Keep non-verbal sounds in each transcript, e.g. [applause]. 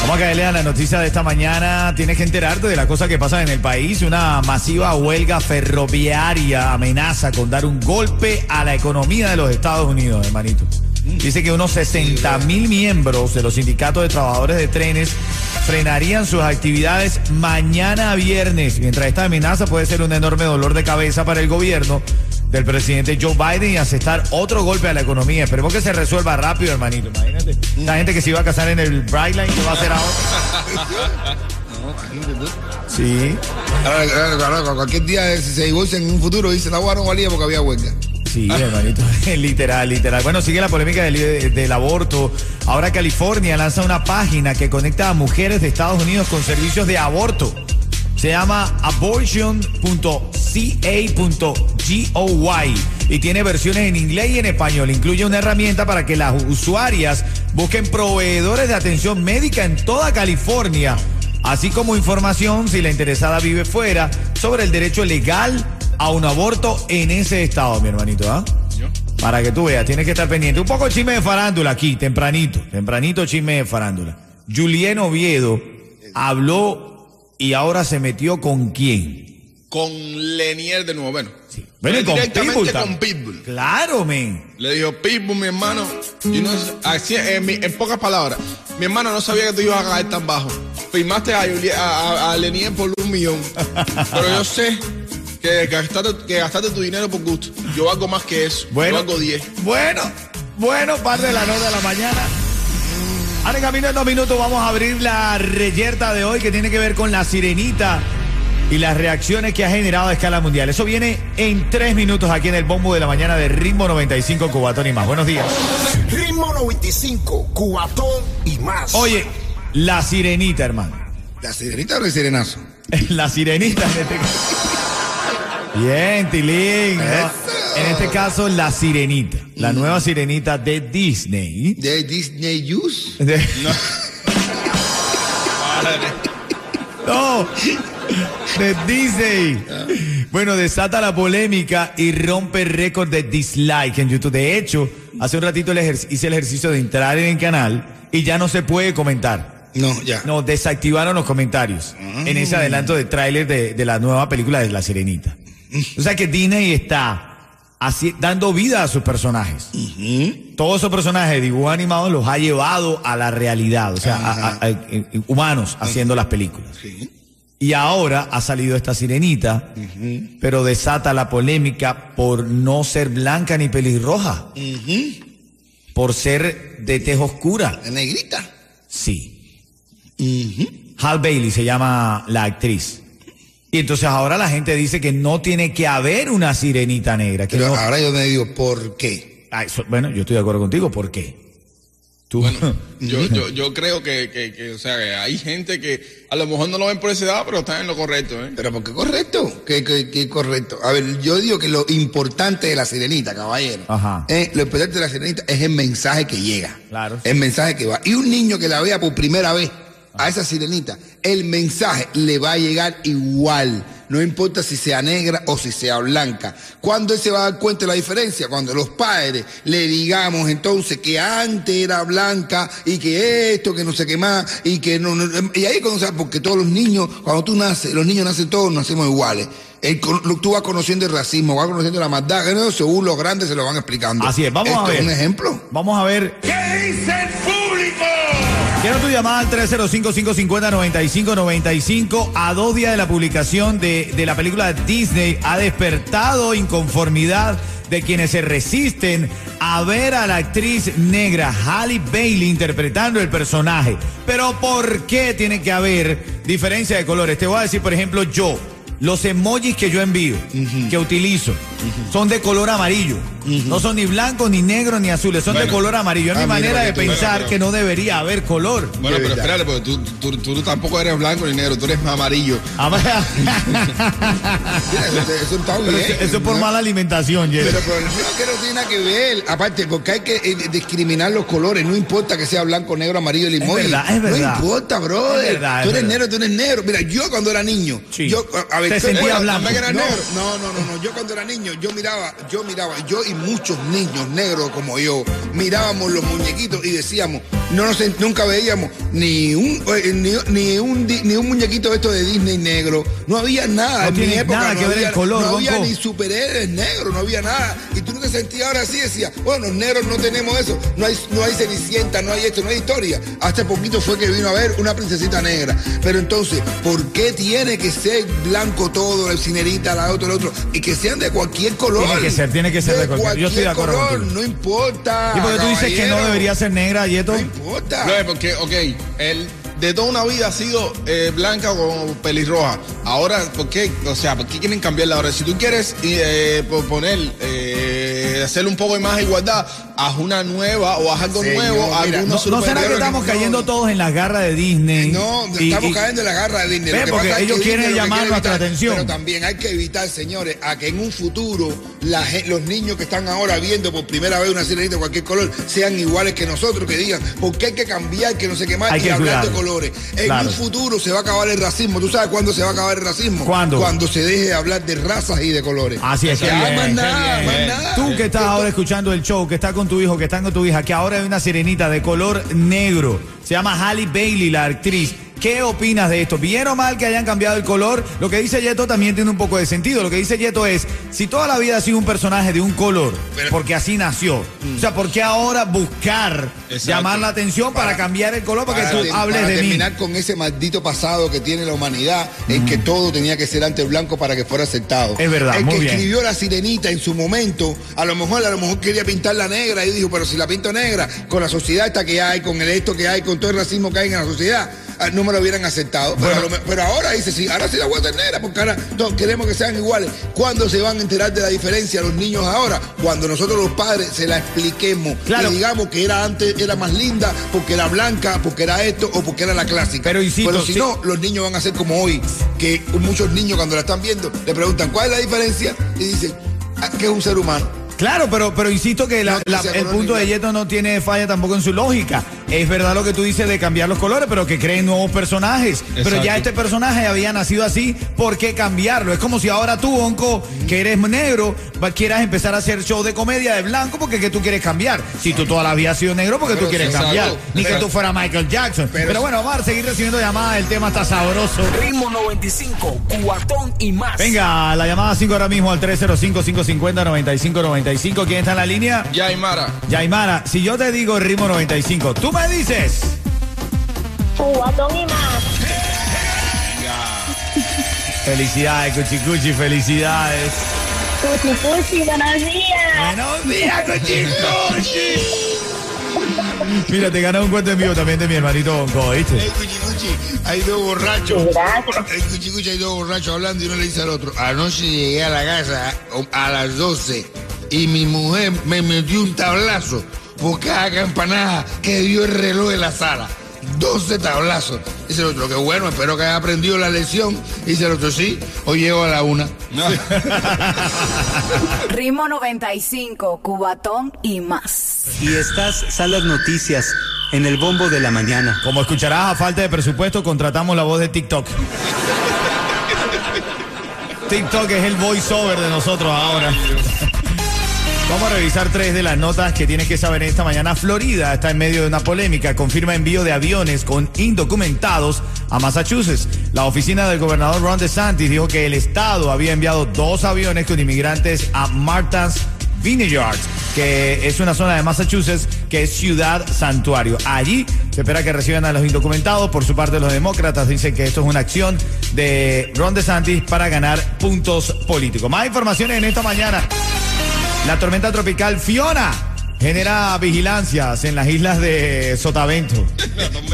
Vamos a caerle a la noticia de esta mañana. Tienes que enterarte de las cosas que pasan en el país. Una masiva huelga ferroviaria amenaza con dar un golpe a la economía de los Estados Unidos, hermanito. Dice que unos 60 mil miembros de los sindicatos de trabajadores de trenes frenarían sus actividades mañana viernes. Mientras esta amenaza puede ser un enorme dolor de cabeza para el gobierno del presidente Joe Biden y aceptar otro golpe a la economía. Esperemos que se resuelva rápido, hermanito. Imagínate. La gente que se iba a casar en el Brightline, ¿qué va a hacer ahora? Sí. Ahora, cualquier día si se divorcian en un futuro dice la guarda valía porque había huelga. Sí, hermanito, [laughs] literal, literal. Bueno, sigue la polémica del, del, aborto. Ahora California lanza una página que conecta a mujeres de Estados Unidos con servicios de aborto. Se llama abortion.ca.goy y tiene versiones en inglés y en español. Incluye una herramienta para que las usuarias busquen proveedores de atención médica en toda California, así como información si la interesada vive fuera sobre el derecho legal a un aborto en ese estado, mi hermanito, ¿ah? Para que tú veas, tienes que estar pendiente. Un poco chisme de farándula aquí, tempranito, tempranito chisme de farándula. Julien Oviedo habló y ahora se metió con quién? Con Lenier de nuevo, bueno. Sí. Bueno, con directamente Pitbull, con Pitbull. Claro, men. Le dijo, Pitbull, mi hermano, yo no, así, en, mi- en pocas palabras, mi hermano no sabía que tú ibas a caer tan bajo. Firmaste a, a, a- a Lenier por un millón. [laughs] Pero yo sé que gastaste, que gastaste tu dinero por gusto. Yo valgo más que eso. Bueno, Yo valgo 10. Bueno, bueno, parte de la nota de la mañana. Ahora en camino en dos minutos vamos a abrir la reyerta de hoy que tiene que ver con la sirenita y las reacciones que ha generado a escala mundial. Eso viene en tres minutos aquí en el bombo de la mañana de Ritmo 95 Cubatón y más. Buenos días. Ritmo 95, cuatón y más. Oye, la sirenita, hermano. ¿La sirenita o el sirenazo? [laughs] La sirenita en Bien, Tilín. ¿no? En este caso, la sirenita. La nueva sirenita de Disney. ¿De Disney Use? De- [laughs] No, de Disney. Bueno, desata la polémica y rompe récord de dislike en YouTube. De hecho, hace un ratito el hice el ejercicio de entrar en el canal y ya no se puede comentar. No, ya. No, desactivaron los comentarios en ese adelanto de tráiler de, de la nueva película de La Sirenita. O sea que Disney está así, dando vida a sus personajes. Todos esos personajes de dibujos animados los ha llevado a la realidad, o sea, a- a- a- eh, humanos haciendo las películas. Y ahora ha salido esta sirenita, pero desata la polémica por no ser blanca ni pelirroja, por ser de tez oscura. La negrita. Sí. Hal Bailey se llama la actriz. Y entonces ahora la gente dice que no tiene que haber una sirenita negra. Que Pero no- ahora yo me digo, ¿por qué? Ah, eso- bueno, yo estoy de acuerdo contigo. ¿Por qué? Tú. [laughs] Yo, yo, yo creo que, que, que, o sea, que hay gente que a lo mejor no lo ven por esa edad, pero están en lo correcto, ¿eh? ¿Pero por qué correcto? ¿Qué, qué, qué correcto? A ver, yo digo que lo importante de la sirenita, caballero. Ajá. eh, lo importante de la sirenita es el mensaje que llega. Claro. El mensaje que va. Y un niño que la vea por primera vez a esa sirenita, el mensaje le va a llegar igual. No importa si sea negra o si sea blanca. ¿Cuándo él se va a dar cuenta de la diferencia? Cuando los padres le digamos entonces que antes era blanca y que esto, que no sé qué más, y que no, no- y ahí cuando porque todos los niños, cuando tú naces, los niños nacen todos, nacemos iguales. El tú vas conociendo el racismo, vas conociendo la maldad, que no, según los grandes se lo van explicando. Así es, vamos Esto a ver. es un ejemplo. Vamos a ver. ¿Qué dice el? Quiero tu llamada al 305-550-9595 a dos días de la publicación de, de la película Disney. Ha despertado inconformidad de quienes se resisten a ver a la actriz negra Halle Bailey interpretando el personaje. Pero ¿por qué tiene que haber diferencia de colores? Te voy a decir, por ejemplo, yo, los emojis que yo envío, que utilizo, son de color amarillo. No son ni blancos, ni negros, ni azules, son de color amarillo. Es Ah, mi manera de pensar que no debería haber color. Bueno, pero espérate, porque tú, tú, tú tampoco eres blanco ni negro, tú eres amarillo. Ah, [laughs] eso, eso está Pero bien. eso, eso es por ¿no? mala alimentación, Yeto. Pero, pero no, que no tiene nada que ver. Aparte, porque hay que eh, discriminar los colores. No importa que sea blanco, negro, amarillo, limón. verdad, es verdad. No importa, brother. Es verdad, tú es eres verdad. negro, tú eres negro. Mira, yo cuando era niño, Sí. yo, a- a ver, Te ¿qué- sentía blanco. no, no, no, no. Yo cuando era niño, yo miraba, yo miraba, yo y muchos niños negros como yo, mirábamos los muñequitos y decíamos, no nos, nunca veíamos ni un, eh, ni, ni un, di- ni un muñequito de esto de Disney negro. No había nada. No en mi época nada no que ver había, el color, no había ni superhéroes negros, no había nada. Y tú no te sentías ahora así, decías, bueno, los negros no tenemos eso, no hay, no hay cenicienta, no hay esto, no hay historia. Hace poquito fue que vino a ver una princesita negra. Pero entonces, ¿por qué tiene que ser blanco todo, el cinerita, la otro, el otro? Y que sean de cualquier color. Tiene que ser, tiene que ser de cualquier- yo estoy de acuerdo color. No importa. Y porque tú dices que no debería ser negra. No importa. No, porque, ok, él de toda una vida ha sido eh, blanca o pelirroja. Ahora, ¿por qué? O sea, ¿por qué quieren cambiarla ahora? Si tú quieres eh, po- poner, eh, hacerle un poco de más igualdad, haz una nueva o haz algo Señor, nuevo. mira, algunos ¿No será que estamos no, cayendo no. todos en las garras de Disney? No, estamos y- cayendo en la garra de Disney. Ve, porque ellos quieren llamar quiere nuestra atención. Pero también hay que evitar, señores, a que en un futuro la los niños que están ahora viendo por primera vez una sirenita de cualquier color sean iguales que nosotros, que digan, ¿por qué hay que cambiar, que no sé qué más, Hay y que hablar de colores? En Claro. un futuro se va a acabar el racismo. ¿Tú sabes cuándo se va a acabar el racismo? ¿Cuándo? Cuando se deje de hablar de razas y de colores. Así es, que Ya, bien, más qué nada, bien. más nada. Tú que estás ahora escuchando el show, que estás con tu hijo, que estás con tu hija, que ahora hay una sirenita de color negro. Se llama Halle Bailey, la actriz. ¿Qué opinas de esto? ¿Bien o mal que hayan cambiado el color? Lo que dice Yeto también tiene un poco de sentido. Lo que dice Yeto es, si toda la vida ha sido un personaje de un color, Pero- porque así nació, o sea, ¿por qué ahora buscar Exacto. llamar la atención para, cambiar el color para, que tú tem- hables para de mí? terminar con ese maldito pasado que tiene la humanidad en que todo tenía que ser ante blanco para que fuera aceptado. Es verdad, El muy que bien. escribió la sirenita en su momento, a lo mejor a lo mejor quería pintarla negra y dijo, pero si la pinto negra, con la sociedad esta que hay, con el esto que hay, con todo el racismo que hay en la sociedad, no me lo hubieran aceptado. Pero, pero ahora dice, sí, ahora sí la voy a negra, porque ahora todos queremos que sean iguales. ¿Cuándo se van a enterar de la diferencia los niños ahora? Cuando nosotros los padres se la expliquemos. Claro. Y digamos que era antes, era más linda, porque era blanca, porque era esto o porque era la clásica. Pero insisto, si sí. no, los niños van a ser como hoy, que muchos niños cuando la están viendo le preguntan cuál es la diferencia y dicen "Ah, que es un ser humano. Claro, pero, pero insisto que la- No, la- el punto de. Yeto no tiene falla tampoco en su lógica. Es verdad lo que tú dices de cambiar los colores, pero que creen nuevos personajes. Pero ya este personaje había nacido así, ¿por qué cambiarlo? Es como si ahora tú, Onco, que eres negro, quieras empezar a hacer show de comedia de blanco porque que tú quieres cambiar. Si tú toda la vida has sido negro, porque tú Pero quieres sí, cambiar. exacto. Ni que tú fueras Michael Jackson. Pero, Pero- bueno, vamos a seguir recibiendo llamadas. El tema está sabroso. Ritmo 95, cuatón y más. Venga, la llamada 5 ahora mismo al 305-550-9595. ¿Quién está en la línea? Ya, Aymara. Yaimara, si yo te digo ritmo 95, tú me dices. Cubatón y más. Felicidades, Cuchicuchi, felicidades. Cuchi, cuchi, buenos días. Buenos días, Cuchicuchi. Mira, te ganas un cuento en vivo también de mi hermanito Bonco, ¿viste? Hay dos borrachos. Gracias. Ey, cuchi, cuchi, hay dos borrachos hablando y uno le dice al otro. Anoche llegué a la casa a las 12 y mi mujer me metió un tablazo por cada campanada que dio el reloj de la sala. 12 tablazos. Dice el otro, que bueno, espero que haya aprendido la lección. Dice el otro, sí, hoy llego a la una. [laughs] Ritmo 95, Cubatón y más. Y estas son las noticias en el bombo de la mañana. Como escucharás, a falta de presupuesto, contratamos la voz de TikTok. [laughs] TikTok es el voiceover de nosotros ahora. Vamos a revisar tres de las notas que tienes que saber esta mañana. Florida está en medio de una polémica. Confirma envío de aviones con indocumentados a Massachusetts. La oficina del gobernador Ron DeSantis dijo que el estado había enviado dos aviones con inmigrantes a Martha's Vineyards, que es una zona de Massachusetts que es ciudad santuario. Allí se espera que reciban a los indocumentados. Por su parte, los demócratas dicen que esto es una acción de Ron DeSantis para ganar puntos políticos. Más informaciones en esta mañana. La tormenta tropical Fiona genera vigilancias en las islas de Sotavento. [laughs]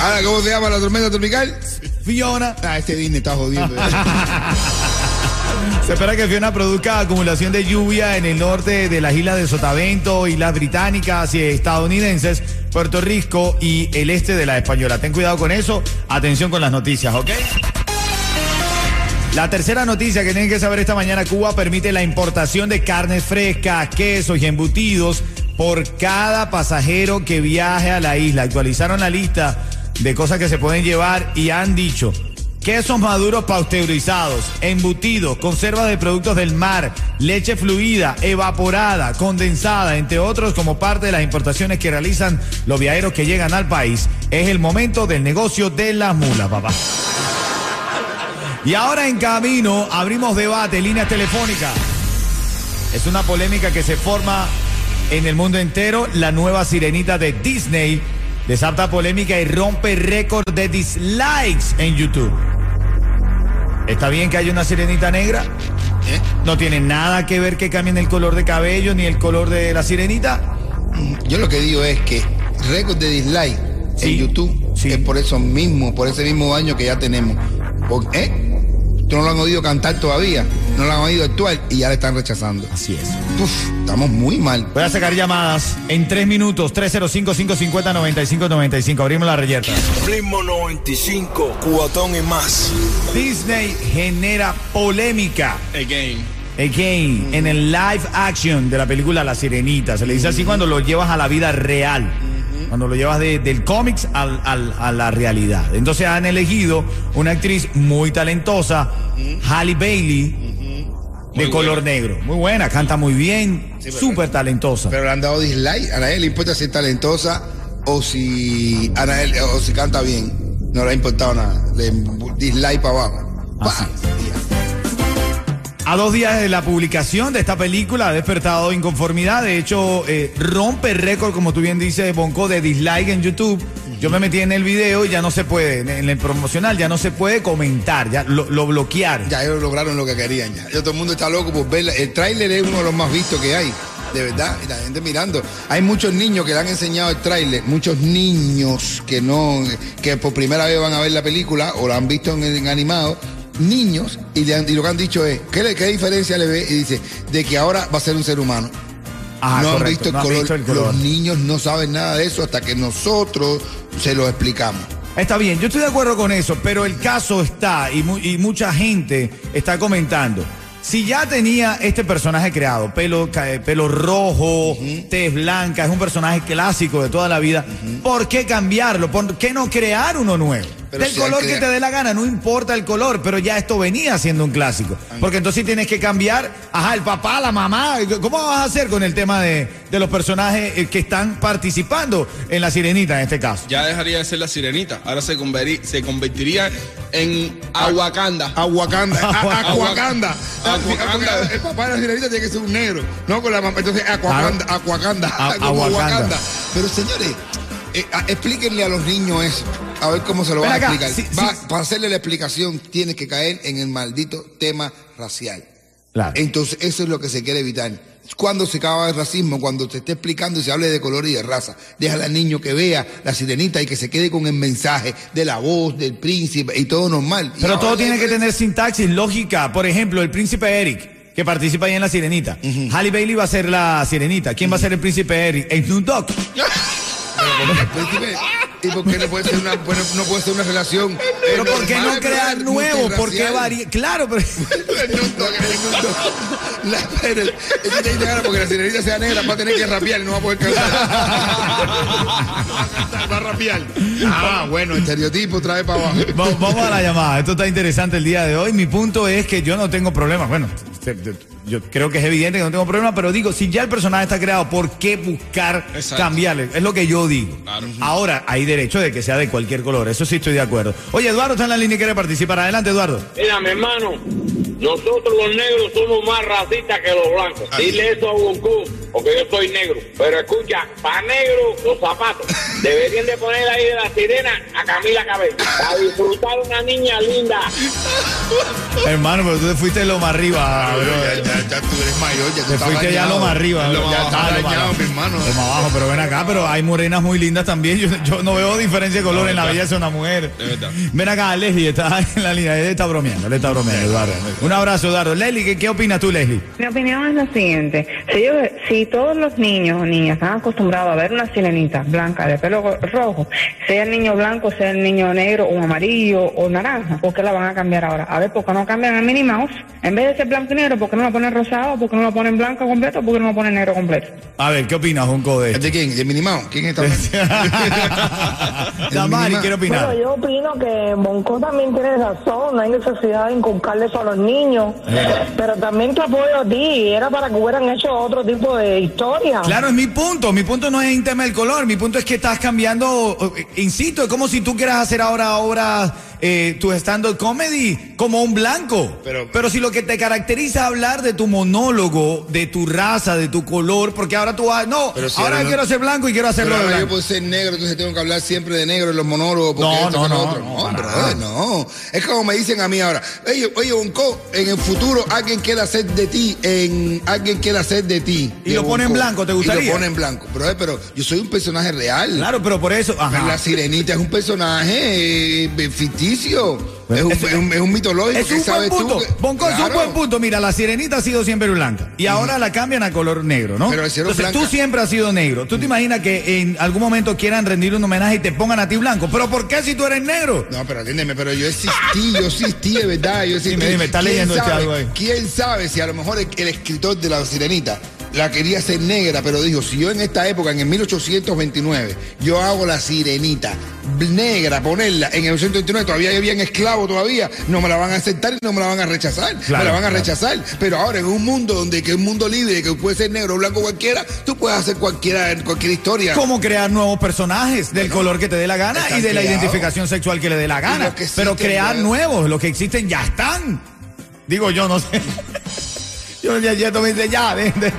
Ahora, ¿cómo se llama la tormenta tropical? Fiona. Ah, este Disney está jodiendo. [laughs] Se espera que Fiona produzca acumulación de lluvia en el norte de las islas de Sotavento, islas británicas y estadounidenses, Puerto Rico y el este de la Española. Ten cuidado con eso. Atención con las noticias, ¿ok? La tercera noticia que tienen que saber esta mañana, Cuba permite la importación de carnes frescas, quesos y embutidos por cada pasajero que viaje a la isla. Actualizaron la lista de cosas que se pueden llevar y han dicho quesos maduros pasteurizados, embutidos, conservas de productos del mar, leche fluida, evaporada, condensada, entre otros como parte de las importaciones que realizan los viajeros que llegan al país. Es el momento del negocio de las mulas, papá. Y ahora en camino abrimos debate, líneas telefónicas. Es una polémica que se forma en el mundo entero. La nueva sirenita de Disney desata polémica y rompe récord de dislikes en YouTube. ¿Está bien que haya una sirenita negra? ¿Eh? No tiene nada que ver que cambien el color de cabello ni el color de la sirenita. Yo lo que digo es que récord de dislike Sí, en YouTube sí. es por eso mismo, por ese mismo año que ya tenemos. ¿Eh? Tú no lo han oído cantar todavía, no lo han oído actuar y ya le están rechazando. Así es. Uf, estamos muy mal. Voy a sacar llamadas en tres minutos. 305-550-9595. Abrimos la reyerta. Ritmo 95, cubatón y más. Disney genera polémica. Again. Again, en el live action de la película La Sirenita. Se le dice así cuando lo llevas a la vida real. Cuando lo llevas de- del cómics al- al- a la realidad. Entonces han elegido una actriz muy talentosa, Halle Bailey, de color buena. negro. Muy buena, canta muy bien, súper talentosa. Pero le han dado dislike. A nadie le importa si es talentosa o si, a nadie- o si canta bien. No le ha importado nada. Le, dislike para abajo. Así. A dos días de la publicación de esta película ha despertado inconformidad. De hecho, eh, rompe récord, como tú bien dices, Bonco, de dislike en YouTube. Yo me metí en el video y ya no se puede, en- el promocional, ya no se puede comentar, ya lo, lo bloquearon. Ya ellos lograron lo que querían ya. Ya todo el mundo está loco por verla. El tráiler es uno de los más vistos que hay. De verdad, y la gente mirando. Hay muchos niños que le han enseñado el tráiler, muchos niños que no, que por primera vez van a ver la película o la han visto en, en animado, niños, y, le han- y lo que han dicho es, ¿qué, diferencia le ve? Y dice, de que ahora va a ser un ser humano. Ajá, no han visto el no color. visto el color. Los niños no saben nada de eso hasta que nosotros se lo explicamos. Está bien, yo estoy de acuerdo con eso, pero el caso está y, mu- y mucha gente está comentando. Si ya tenía este personaje creado, pelo, eh, pelo rojo, tez blanca, es un personaje clásico de toda la vida, ¿por qué cambiarlo? ¿Por qué no crear uno nuevo? Pero Del si color que- que te dé la gana, no importa el color, pero ya esto venía siendo un clásico. Porque entonces tienes que cambiar, ajá, el papá, la mamá, ¿cómo vas a hacer con el tema de, de los personajes eh, que están participando en la sirenita en este caso? Ya dejaría de ser la sirenita. Ahora se, converi- se convertiría en Aguacanda. Aguacanda, [laughs] Aguacanda. Aguacanda. El papá de la sirenita tiene que ser un negro. No con la mamá. Entonces, Aguacanda, Aguacanda. A- [laughs] como Aguacanda. Aguacanda. Pero señores, eh, a- explíquenle a los niños eso. A ver cómo se lo van a explicar. sí, Va- sí. Para hacerle la explicación, tiene que caer en el maldito tema racial. Claro. Entonces, eso es lo que se quiere evitar. Cuando se acaba el racismo, cuando se esté explicando y se hable de color y de raza, déjale al niño que vea la sirenita y que se quede con el mensaje de la voz del príncipe y todo normal. Pero todo tiene que tener sintaxis, lógica. Por ejemplo, el príncipe Eric, que participa ahí en la sirenita. Halle Bailey va a ser la sirenita. ¿Quién va a ser el príncipe Eric? Snoop Dogg. El [laughs] príncipe, ¿Y por qué no puede ser una, bueno, no puede ser una relación? Pero eh, ¿por qué no crear nuevo? ¿Por qué variar? Claro, pero... La- pero, ahora, porque la sirenita sea negra, va a tener que rapear y no va a poder cantar. va a rapear. Ah, bueno, estereotipo trae para abajo. Va- Vamos a la llamada. Esto está interesante el día de hoy. Mi punto es que yo no tengo problemas. Bueno, te- te- yo creo que es evidente que no tengo problemas, pero digo, si ya el personaje está creado, ¿por qué buscar Exacto. cambiarle? Es lo que yo digo. Claro. Ahora, hay derecho de que sea de cualquier color. Eso sí estoy de acuerdo. Oye, Eduardo está en la línea y quiere participar. Adelante, Eduardo. Mira, mi hermano, nosotros los negros somos más racistas que los blancos. Dile eso a Bonco. Porque yo soy negro. Pero escucha, para negro los zapatos. Deberían de poner ahí de la sirena a Camila Cabello. A disfrutar una niña linda. Hermano, pero tú te fuiste lo más arriba, bro. Ya, ya, ya tú eres mayor, ya tú Te fuiste ya dañado. lo más arriba. Lo más Ya abajo, está, lo más dañado, abajo. mi hermano. Lo más abajo, pero ven acá, pero hay morenas muy lindas también. Yo, yo no veo diferencia de color en la belleza de una mujer. Ven acá, Leslie, está [laughs] en la línea. Él está bromeando, él está bromeando, Eduardo. Un abrazo, Eduardo. Leslie, ¿qué, qué opinas tú, Leslie? Mi opinión es la siguiente. Si, yo- si todos los niños o niñas están acostumbrados a ver una sirenita blanca de pelo rojo, sea el niño blanco, sea el niño negro o amarillo o naranja, ¿por qué la van a cambiar ahora? A ver, ¿por qué no cambian a Minnie Mouse? En vez de ser blanco y negro, ¿por qué no la ponen rosado? ¿Por qué no la ponen blanco completo? ¿Por qué no la ponen negro completo? A ver, ¿qué opinas, Junco, de esto? ¿De quién? ¿De Minnie Mouse? ¿Quién está? Damari, quiero opinar. Bueno, yo opino que Bonco también tiene razón, no hay necesidad de inculcarle eso a los niños, pero también te apoyo a ti, era para que hubieran hecho otro tipo de historia. Claro, es mi punto. Mi punto no es en tema del color. Mi punto es que estás cambiando. Insisto, es como si tú quieras hacer ahora obras, eh, tu stand-up comedy como un blanco. Pero- Pero, si lo que te caracteriza es hablar de tu monólogo, de tu raza, de tu color, porque ahora tú vas. No, Pero si ahora ahora no- quiero ser blanco y quiero hacerlo Pero de yo puedo ser negro, entonces tengo que hablar siempre de negro en los monólogos. Porque No, esto, no, no, otro. no, No, brother, no. Es como me dicen a mí ahora. Oye, oye, Bonco, en el futuro alguien quiere hacer de ti, en alguien quiere hacer de ti. Y de lo pone en blanco, ¿te Y gustaría? lo pone en blanco. Brother, pero yo soy un personaje real. Claro, pero por eso. Pero Ajá. La sirenita es un personaje eh, ficticio. Es un, Eso- es un- es un mitológico. Es un buen sabes tú punto. que- Bonco, es un buen punto. Mira, la sirenita ha sido siempre blanca. Y ahora la cambian a color negro, ¿no? Pero Entonces blanca. tú siempre has sido negro. ¿Tú te imaginas que en algún momento quieran rendir un homenaje y te pongan a ti blanco? ¿Pero por qué si tú eres negro? No, pero atiéndeme, pero yo existí, yo existí de verdad, yo existí. Dime, dime, está ¿Quién leyendo este sabe- algo ahí. ¿Quién sabe si a lo mejor el, el escritor de La Sirenita la quería hacer negra, pero dijo, si yo en esta época, en el 1829, yo hago La Sirenita negra, ponerla en el 1829, todavía habían esclavos todavía, no me la van a aceptar y no me la van a rechazar, me la van a claro. rechazar. Pero ahora en un mundo donde que es un mundo libre, que puede ser negro o blanco cualquiera, tú puedes hacer cualquiera, cualquier historia. ¿Cómo crear nuevos personajes del color que te dé la gana y de la identificación sexual que le dé la gana? existen, Pero crear nuevos, los que existen ya están. Digo, yo no sé. [laughs] Yo ya, ya me dices, ya, de- de-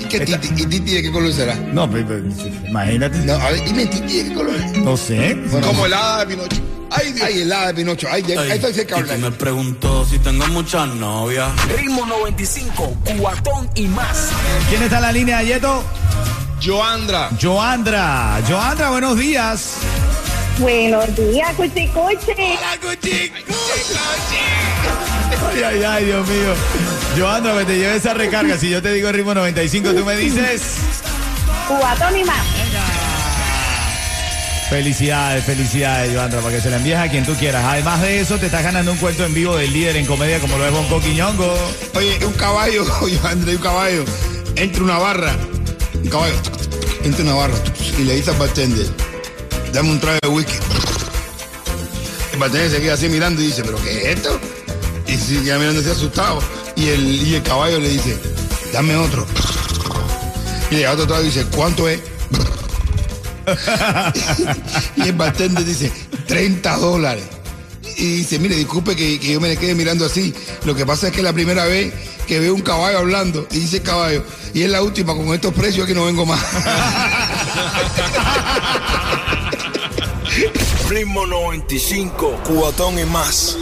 ¿Y, qué titi, ¿Y Titi de qué color será? No, pues, pues, imagínate. No, a ver, dime Titi de qué color es. No sé. Como el hada de Pinocho. Ay, Dios. Ay, el hada de Pinocho. Ay, ya- ahí estoy cerca de hablar. me preguntó si tengo muchas novias. Ritmo 95, cuatón y más. ¿Quién está en la línea, Yeto? Joandra. Joandra. Joandra, buenos días. Buenos días, cuchicuchi. Ay, ay, ay, Dios mío. Joandra, me te lleve esa recarga. Si yo te digo ritmo 95, tú me dices. Cubatón y más. Felicidades, felicidades, Joandra, para que se la envíes a quien tú quieras. Además de eso, te estás ganando un cuento en vivo del líder en comedia como lo es Bonco Quiñongo. Oye, un caballo, [laughs] yo André, un caballo, entra una barra, un caballo, entra una barra y le dice al bartender, dame un trago de whisky. El bartender se queda así mirando y dice, ¿pero qué es esto? Y se queda mirando así asustado. Y el, y el caballo le dice, dame otro. Y da otro y dice, ¿cuánto es? [laughs] y el bartender dice, 30 dólares. Y dice, mire, disculpe que, que yo me le quede mirando así. Lo que pasa es que es la primera vez que veo un caballo hablando. Y dice el caballo, y es la última, con estos precios que no vengo más. [laughs] Ritmo 95, cuatón y más.